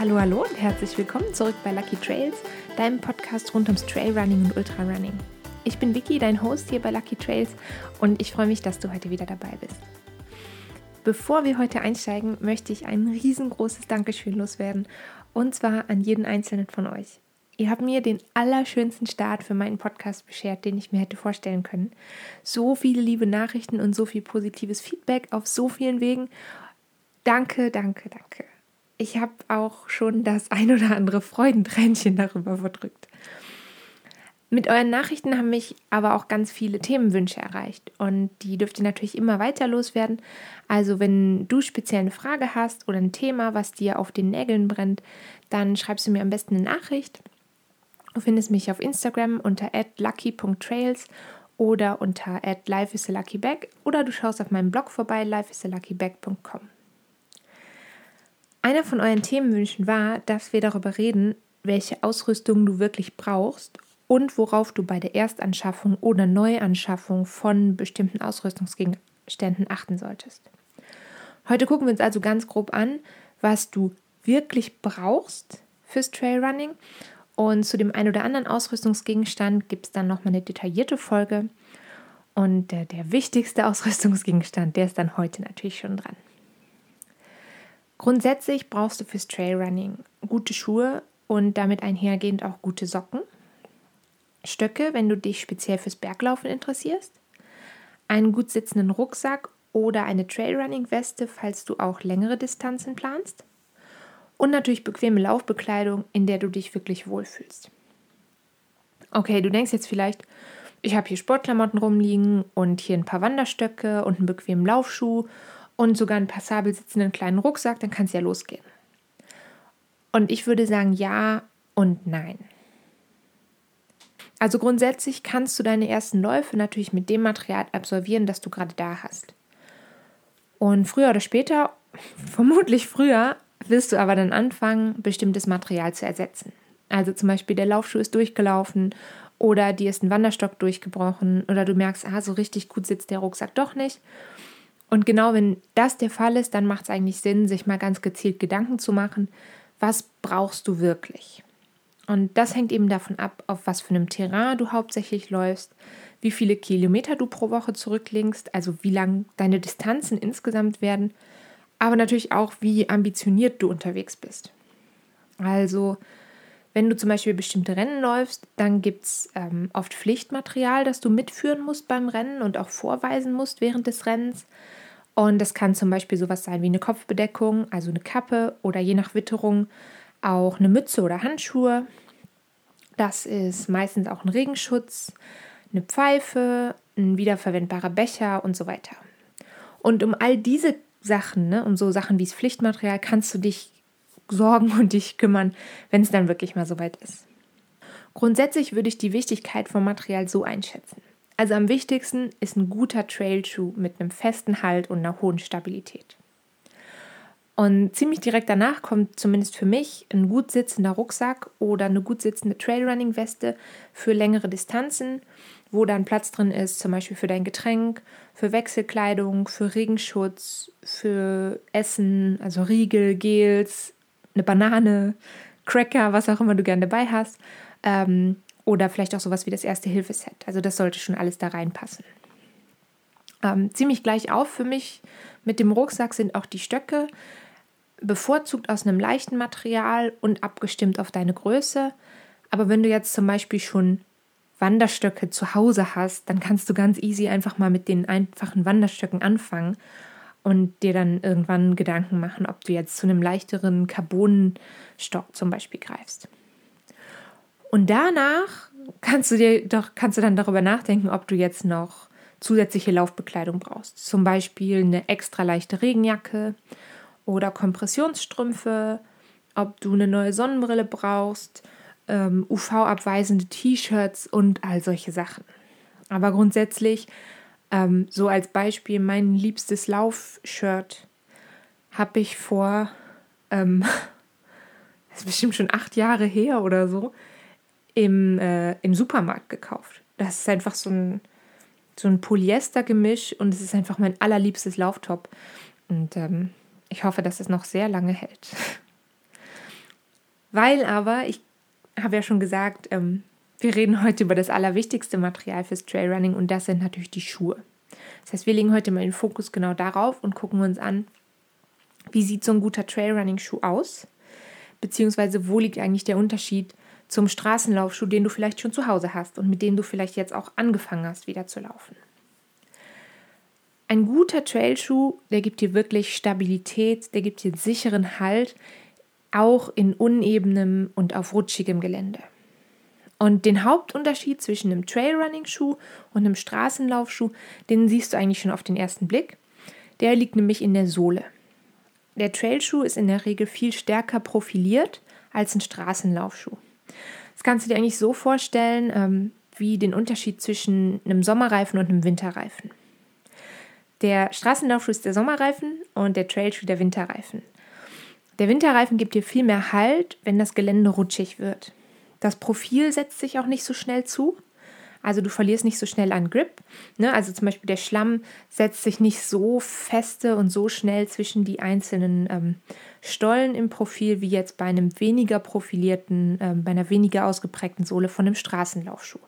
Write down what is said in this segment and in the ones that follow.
Hallo, hallo und herzlich willkommen zurück bei Lucky Trails, deinem Podcast rund ums Trailrunning und Ultrarunning. Ich bin Vicky, dein Host hier bei Lucky Trails und ich freue mich, dass du heute wieder dabei bist. Bevor wir heute einsteigen, möchte ich ein riesengroßes Dankeschön loswerden und zwar an jeden einzelnen von euch. Ihr habt mir den allerschönsten Start für meinen Podcast beschert, den ich mir hätte vorstellen können. So viele liebe Nachrichten und so viel positives Feedback auf so vielen Wegen. Danke, danke, danke ich habe auch schon das ein oder andere Freudentränchen darüber verdrückt. Mit euren Nachrichten haben mich aber auch ganz viele Themenwünsche erreicht und die dürft ihr natürlich immer weiter loswerden. Also wenn du speziell eine Frage hast oder ein Thema, was dir auf den Nägeln brennt, dann schreibst du mir am besten eine Nachricht. Du findest mich auf Instagram unter lucky.trails oder unter lifeisalaluckybag oder du schaust auf meinem Blog vorbei lifeisalaluckybag.com. Einer von euren Themenwünschen war, dass wir darüber reden, welche Ausrüstung du wirklich brauchst und worauf du bei der Erstanschaffung oder Neuanschaffung von bestimmten Ausrüstungsgegenständen achten solltest. Heute gucken wir uns also ganz grob an, was du wirklich brauchst fürs Trailrunning und zu dem einen oder anderen Ausrüstungsgegenstand gibt es dann nochmal eine detaillierte Folge. Und der, der wichtigste Ausrüstungsgegenstand, der ist dann heute natürlich schon dran. Grundsätzlich brauchst du fürs Trailrunning gute Schuhe und damit einhergehend auch gute Socken. Stöcke, wenn du dich speziell fürs Berglaufen interessierst. Einen gut sitzenden Rucksack oder eine Trailrunning-Weste, falls du auch längere Distanzen planst. Und natürlich bequeme Laufbekleidung, in der du dich wirklich wohlfühlst. Okay, du denkst jetzt vielleicht, ich habe hier Sportklamotten rumliegen und hier ein paar Wanderstöcke und einen bequemen Laufschuh und sogar einen passabel sitzenden kleinen Rucksack, dann kann es ja losgehen. Und ich würde sagen ja und nein. Also grundsätzlich kannst du deine ersten Läufe natürlich mit dem Material absolvieren, das du gerade da hast. Und früher oder später, vermutlich früher, wirst du aber dann anfangen, bestimmtes Material zu ersetzen. Also zum Beispiel der Laufschuh ist durchgelaufen oder dir ist ein Wanderstock durchgebrochen oder du merkst, ah, so richtig gut sitzt der Rucksack doch nicht. Und genau wenn das der Fall ist, dann macht es eigentlich Sinn, sich mal ganz gezielt Gedanken zu machen, was brauchst du wirklich? Und das hängt eben davon ab, auf was für einem Terrain du hauptsächlich läufst, wie viele Kilometer du pro Woche zurücklegst, also wie lang deine Distanzen insgesamt werden, aber natürlich auch, wie ambitioniert du unterwegs bist. Also, wenn du zum Beispiel bestimmte Rennen läufst, dann gibt es ähm, oft Pflichtmaterial, das du mitführen musst beim Rennen und auch vorweisen musst während des Rennens. Und das kann zum Beispiel sowas sein wie eine Kopfbedeckung, also eine Kappe oder je nach Witterung auch eine Mütze oder Handschuhe. Das ist meistens auch ein Regenschutz, eine Pfeife, ein wiederverwendbarer Becher und so weiter. Und um all diese Sachen, ne, um so Sachen wie das Pflichtmaterial, kannst du dich sorgen und dich kümmern, wenn es dann wirklich mal soweit ist. Grundsätzlich würde ich die Wichtigkeit vom Material so einschätzen. Also am wichtigsten ist ein guter Trailschuh mit einem festen Halt und einer hohen Stabilität. Und ziemlich direkt danach kommt zumindest für mich ein gut sitzender Rucksack oder eine gut sitzende Trailrunning-Weste für längere Distanzen, wo dann Platz drin ist, zum Beispiel für dein Getränk, für Wechselkleidung, für Regenschutz, für Essen, also Riegel, Gels, eine Banane, Cracker, was auch immer du gerne dabei hast. Ähm, oder vielleicht auch sowas wie das erste Hilfeset. Also das sollte schon alles da reinpassen. Ähm, ziemlich gleich auf für mich mit dem Rucksack sind auch die Stöcke, bevorzugt aus einem leichten Material und abgestimmt auf deine Größe. Aber wenn du jetzt zum Beispiel schon Wanderstöcke zu Hause hast, dann kannst du ganz easy einfach mal mit den einfachen Wanderstöcken anfangen und dir dann irgendwann Gedanken machen, ob du jetzt zu einem leichteren Carbonstock zum Beispiel greifst. Und danach kannst du dir doch, kannst du dann darüber nachdenken, ob du jetzt noch zusätzliche Laufbekleidung brauchst. Zum Beispiel eine extra leichte Regenjacke oder Kompressionsstrümpfe, ob du eine neue Sonnenbrille brauchst, ähm, UV-abweisende T-Shirts und all solche Sachen. Aber grundsätzlich, ähm, so als Beispiel, mein liebstes Laufshirt habe ich vor, ähm, das ist bestimmt schon acht Jahre her oder so, im, äh, im Supermarkt gekauft. Das ist einfach so ein, so ein Polyester-Gemisch und es ist einfach mein allerliebstes Lauftop. Und ähm, ich hoffe, dass es noch sehr lange hält. Weil aber, ich habe ja schon gesagt, ähm, wir reden heute über das allerwichtigste Material fürs Trailrunning und das sind natürlich die Schuhe. Das heißt, wir legen heute mal den Fokus genau darauf und gucken uns an, wie sieht so ein guter Trailrunning-Schuh aus, beziehungsweise wo liegt eigentlich der Unterschied zum Straßenlaufschuh, den du vielleicht schon zu Hause hast und mit dem du vielleicht jetzt auch angefangen hast, wieder zu laufen. Ein guter Trailschuh, der gibt dir wirklich Stabilität, der gibt dir sicheren Halt, auch in unebenem und auf rutschigem Gelände. Und den Hauptunterschied zwischen einem Trailrunning-Schuh und einem Straßenlaufschuh, den siehst du eigentlich schon auf den ersten Blick. Der liegt nämlich in der Sohle. Der Trailschuh ist in der Regel viel stärker profiliert als ein Straßenlaufschuh. Das kannst du dir eigentlich so vorstellen, ähm, wie den Unterschied zwischen einem Sommerreifen und einem Winterreifen. Der Straßenlaufschuh ist der Sommerreifen und der Trailschuh der Winterreifen. Der Winterreifen gibt dir viel mehr Halt, wenn das Gelände rutschig wird. Das Profil setzt sich auch nicht so schnell zu. Also du verlierst nicht so schnell an Grip. Ne? Also zum Beispiel der Schlamm setzt sich nicht so feste und so schnell zwischen die einzelnen ähm, Stollen im Profil wie jetzt bei einem weniger profilierten, ähm, bei einer weniger ausgeprägten Sohle von einem Straßenlaufschuh.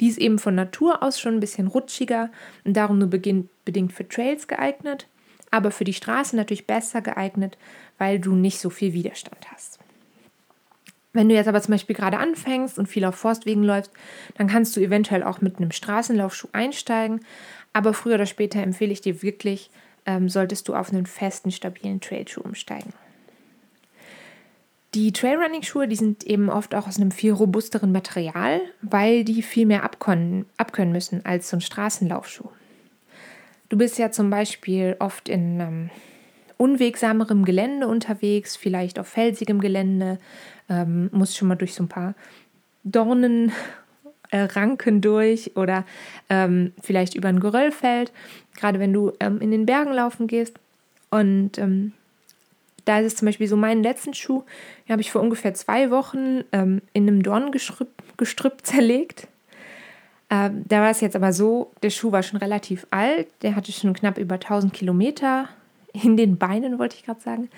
Die ist eben von Natur aus schon ein bisschen rutschiger und darum nur bedingt für Trails geeignet, aber für die Straße natürlich besser geeignet, weil du nicht so viel Widerstand hast. Wenn du jetzt aber zum Beispiel gerade anfängst und viel auf Forstwegen läufst, dann kannst du eventuell auch mit einem Straßenlaufschuh einsteigen. Aber früher oder später empfehle ich dir wirklich, ähm, solltest du auf einen festen, stabilen Trailschuh umsteigen. Die Trailrunning-Schuhe, die sind eben oft auch aus einem viel robusteren Material, weil die viel mehr abkönnen, abkönnen müssen als so ein Straßenlaufschuh. Du bist ja zum Beispiel oft in ähm, unwegsamerem Gelände unterwegs, vielleicht auf felsigem Gelände, ähm, musst schon mal durch so ein paar Dornenranken äh, durch oder ähm, vielleicht über ein Geröllfeld, gerade wenn du ähm, in den Bergen laufen gehst. Und ähm, da ist es zum Beispiel so, meinen letzten Schuh, habe ich vor ungefähr zwei Wochen ähm, in einem Dorngestrüpp Gestrüpp zerlegt. Ähm, da war es jetzt aber so, der Schuh war schon relativ alt, der hatte schon knapp über 1000 Kilometer in den Beinen, wollte ich gerade sagen,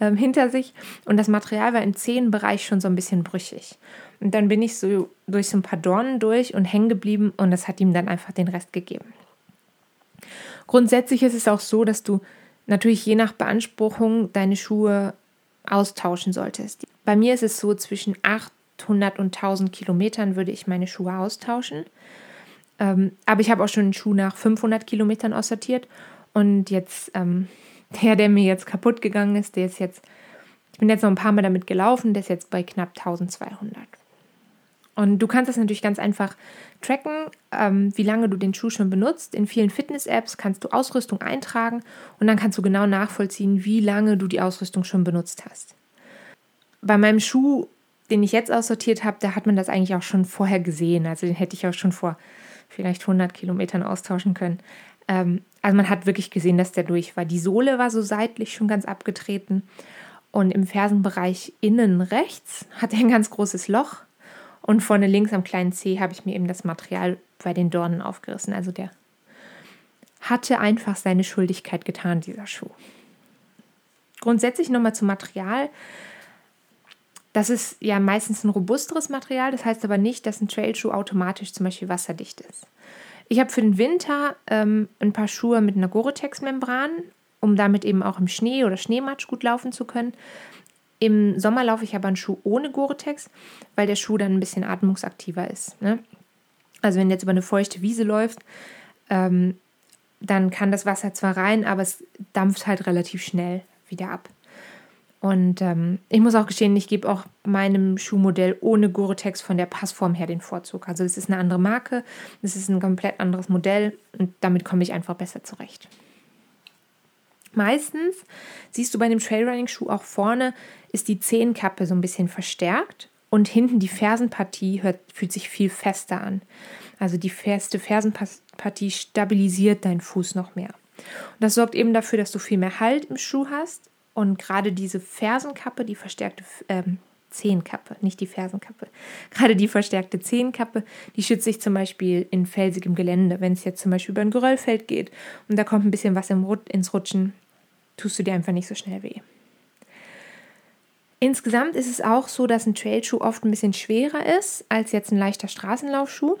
ähm, hinter sich. Und das Material war im Zehenbereich schon so ein bisschen brüchig. Und dann bin ich so durch so ein paar Dornen durch und hängen geblieben und das hat ihm dann einfach den Rest gegeben. Grundsätzlich ist es auch so, dass du natürlich je nach Beanspruchung deine Schuhe austauschen solltest. Bei mir ist es so, zwischen 800 und 1000 Kilometern würde ich meine Schuhe austauschen. Ähm, aber ich habe auch schon einen Schuh nach 500 Kilometern aussortiert und jetzt ähm, der, der mir jetzt kaputt gegangen ist, der ist jetzt, ich bin jetzt noch ein paar Mal damit gelaufen, der ist jetzt bei knapp 1200. Und du kannst das natürlich ganz einfach tracken, ähm, wie lange du den Schuh schon benutzt. In vielen Fitness-Apps kannst du Ausrüstung eintragen und dann kannst du genau nachvollziehen, wie lange du die Ausrüstung schon benutzt hast. Bei meinem Schuh, den ich jetzt aussortiert habe, da hat man das eigentlich auch schon vorher gesehen. Also den hätte ich auch schon vor vielleicht 100 Kilometern austauschen können. Ähm, also man hat wirklich gesehen, dass der durch war. Die Sohle war so seitlich schon ganz abgetreten und im Fersenbereich innen rechts hat er ein ganz großes Loch und vorne links am kleinen Zeh habe ich mir eben das Material bei den Dornen aufgerissen. Also der hatte einfach seine Schuldigkeit getan, dieser Schuh. Grundsätzlich nochmal zum Material. Das ist ja meistens ein robusteres Material, das heißt aber nicht, dass ein Trailschuh automatisch zum Beispiel wasserdicht ist. Ich habe für den Winter ähm, ein paar Schuhe mit einer Gore-Tex-Membran, um damit eben auch im Schnee oder Schneematsch gut laufen zu können. Im Sommer laufe ich aber einen Schuh ohne Gore-Tex, weil der Schuh dann ein bisschen atmungsaktiver ist. Ne? Also wenn du jetzt über eine feuchte Wiese läufst, ähm, dann kann das Wasser zwar rein, aber es dampft halt relativ schnell wieder ab. Und ähm, ich muss auch gestehen, ich gebe auch meinem Schuhmodell ohne Gore-Tex von der Passform her den Vorzug. Also es ist eine andere Marke, es ist ein komplett anderes Modell und damit komme ich einfach besser zurecht. Meistens siehst du bei einem Trailrunning-Schuh auch vorne ist die Zehenkappe so ein bisschen verstärkt und hinten die Fersenpartie hört, fühlt sich viel fester an. Also die feste Fersenpartie stabilisiert deinen Fuß noch mehr. Und das sorgt eben dafür, dass du viel mehr Halt im Schuh hast und gerade diese Fersenkappe, die verstärkte ähm, Zehenkappe, nicht die Fersenkappe, gerade die verstärkte Zehenkappe, die schützt sich zum Beispiel in felsigem Gelände. Wenn es jetzt zum Beispiel über ein Geröllfeld geht und da kommt ein bisschen was ins Rutschen, tust du dir einfach nicht so schnell weh. Insgesamt ist es auch so, dass ein Trailschuh oft ein bisschen schwerer ist als jetzt ein leichter Straßenlaufschuh.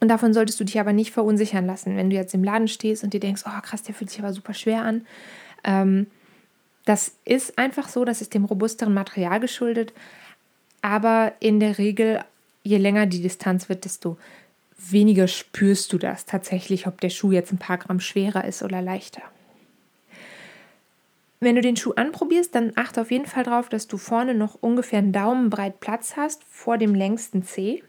Und davon solltest du dich aber nicht verunsichern lassen, wenn du jetzt im Laden stehst und dir denkst, oh krass, der fühlt sich aber super schwer an. Ähm, das ist einfach so, das ist dem robusteren Material geschuldet. Aber in der Regel, je länger die Distanz wird, desto weniger spürst du das tatsächlich, ob der Schuh jetzt ein paar Gramm schwerer ist oder leichter. Wenn du den Schuh anprobierst, dann achte auf jeden Fall darauf, dass du vorne noch ungefähr einen Daumenbreit Platz hast vor dem längsten Zeh.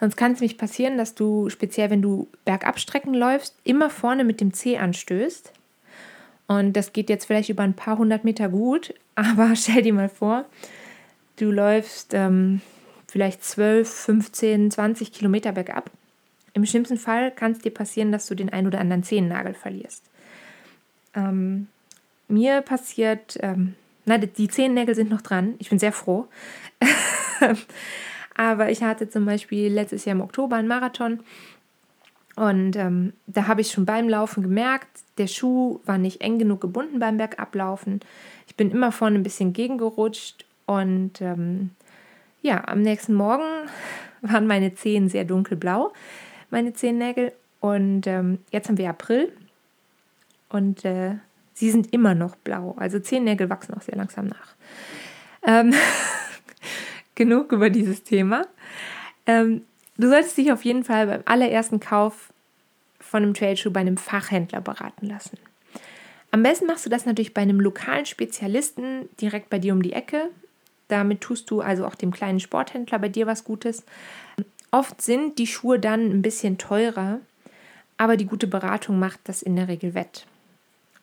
Sonst kann es nämlich passieren, dass du, speziell wenn du Bergabstrecken läufst, immer vorne mit dem Zeh anstößt. Und das geht jetzt vielleicht über ein paar hundert Meter gut, aber stell dir mal vor, du läufst ähm, vielleicht 12, 15, 20 Kilometer bergab. Im schlimmsten Fall kann es dir passieren, dass du den ein oder anderen Zehennagel verlierst. Ähm, mir passiert, ähm, na, die Zehennägel sind noch dran. Ich bin sehr froh. Aber ich hatte zum Beispiel letztes Jahr im Oktober einen Marathon und ähm, da habe ich schon beim Laufen gemerkt, der Schuh war nicht eng genug gebunden beim Bergablaufen. Ich bin immer vorne ein bisschen gegengerutscht und ähm, ja, am nächsten Morgen waren meine Zehen sehr dunkelblau, meine Zehennägel. Und ähm, jetzt haben wir April und äh, Sie sind immer noch blau. Also Zehennägel wachsen auch sehr langsam nach. Ähm, genug über dieses Thema. Ähm, du solltest dich auf jeden Fall beim allerersten Kauf von einem Trailschuh bei einem Fachhändler beraten lassen. Am besten machst du das natürlich bei einem lokalen Spezialisten direkt bei dir um die Ecke. Damit tust du also auch dem kleinen Sporthändler bei dir was Gutes. Oft sind die Schuhe dann ein bisschen teurer, aber die gute Beratung macht das in der Regel wett.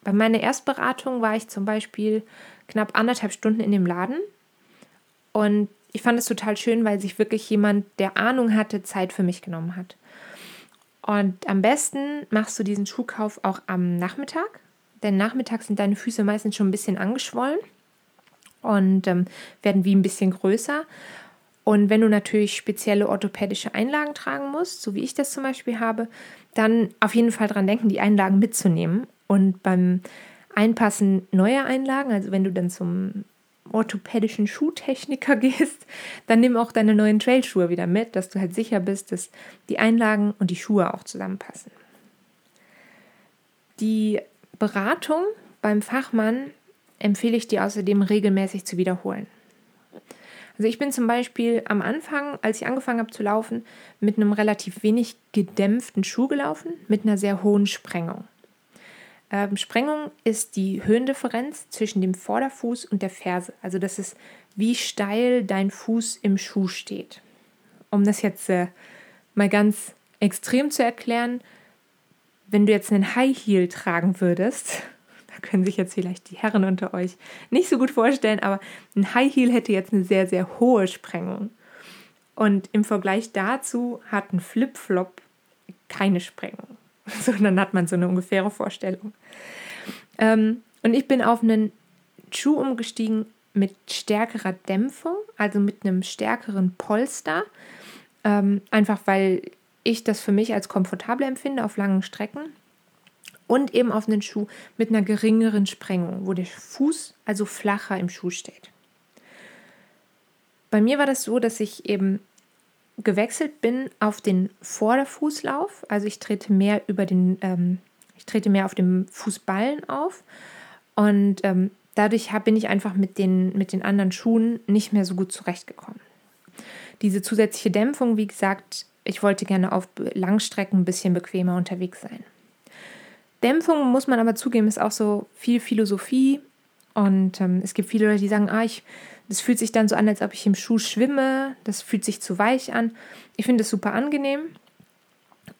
Bei meiner Erstberatung war ich zum Beispiel knapp anderthalb Stunden in dem Laden und ich fand es total schön, weil sich wirklich jemand, der Ahnung hatte, Zeit für mich genommen hat. Und am besten machst du diesen Schuhkauf auch am Nachmittag, denn nachmittags sind deine Füße meistens schon ein bisschen angeschwollen und ähm, werden wie ein bisschen größer. Und wenn du natürlich spezielle orthopädische Einlagen tragen musst, so wie ich das zum Beispiel habe, dann auf jeden Fall daran denken, die Einlagen mitzunehmen und beim Einpassen neuer Einlagen, also wenn du dann zum orthopädischen Schuhtechniker gehst, dann nimm auch deine neuen Trailschuhe wieder mit, dass du halt sicher bist, dass die Einlagen und die Schuhe auch zusammenpassen. Die Beratung beim Fachmann empfehle ich dir außerdem regelmäßig zu wiederholen. Also ich bin zum Beispiel am Anfang, als ich angefangen habe zu laufen, mit einem relativ wenig gedämpften Schuh gelaufen, mit einer sehr hohen Sprengung. Ähm, Sprengung ist die Höhendifferenz zwischen dem Vorderfuß und der Ferse. Also das ist, wie steil dein Fuß im Schuh steht. Um das jetzt äh, mal ganz extrem zu erklären, wenn du jetzt einen High Heel tragen würdest, da können sich jetzt vielleicht die Herren unter euch nicht so gut vorstellen, aber ein High Heel hätte jetzt eine sehr, sehr hohe Sprengung. Und im Vergleich dazu hat ein Flip-Flop keine Sprengung. So, dann hat man so eine ungefähre Vorstellung. Ähm, und ich bin auf einen Schuh umgestiegen mit stärkerer Dämpfung, also mit einem stärkeren Polster. Ähm, einfach weil ich das für mich als komfortabel empfinde auf langen Strecken. Und eben auf einen Schuh mit einer geringeren Sprengung, wo der Fuß also flacher im Schuh steht. Bei mir war das so, dass ich eben gewechselt bin auf den Vorderfußlauf. Also ich trete mehr über den, ähm, ich trete mehr auf dem Fußballen auf. Und ähm, dadurch hab, bin ich einfach mit den, mit den anderen Schuhen nicht mehr so gut zurechtgekommen. Diese zusätzliche Dämpfung, wie gesagt, ich wollte gerne auf Langstrecken ein bisschen bequemer unterwegs sein. Dämpfung, muss man aber zugeben, ist auch so viel Philosophie. Und ähm, es gibt viele Leute, die sagen, ah, ich das fühlt sich dann so an, als ob ich im Schuh schwimme. Das fühlt sich zu weich an. Ich finde es super angenehm.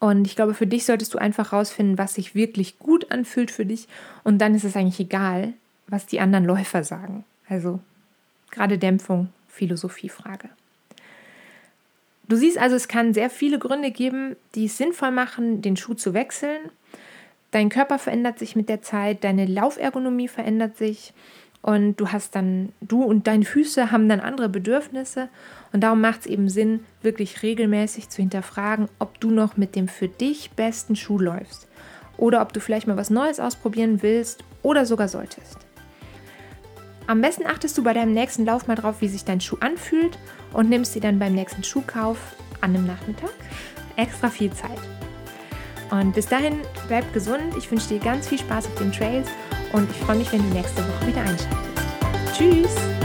Und ich glaube, für dich solltest du einfach rausfinden, was sich wirklich gut anfühlt für dich. Und dann ist es eigentlich egal, was die anderen Läufer sagen. Also gerade Dämpfung, Philosophiefrage. Du siehst also, es kann sehr viele Gründe geben, die es sinnvoll machen, den Schuh zu wechseln. Dein Körper verändert sich mit der Zeit, deine Laufergonomie verändert sich und du hast dann, du und deine Füße haben dann andere Bedürfnisse. Und darum macht es eben Sinn, wirklich regelmäßig zu hinterfragen, ob du noch mit dem für dich besten Schuh läufst. Oder ob du vielleicht mal was Neues ausprobieren willst oder sogar solltest. Am besten achtest du bei deinem nächsten Lauf mal drauf, wie sich dein Schuh anfühlt und nimmst dir dann beim nächsten Schuhkauf an dem Nachmittag extra viel Zeit. Und bis dahin, bleib gesund. Ich wünsche dir ganz viel Spaß auf den Trails und ich freue mich, wenn du nächste Woche wieder einschaltest. Tschüss!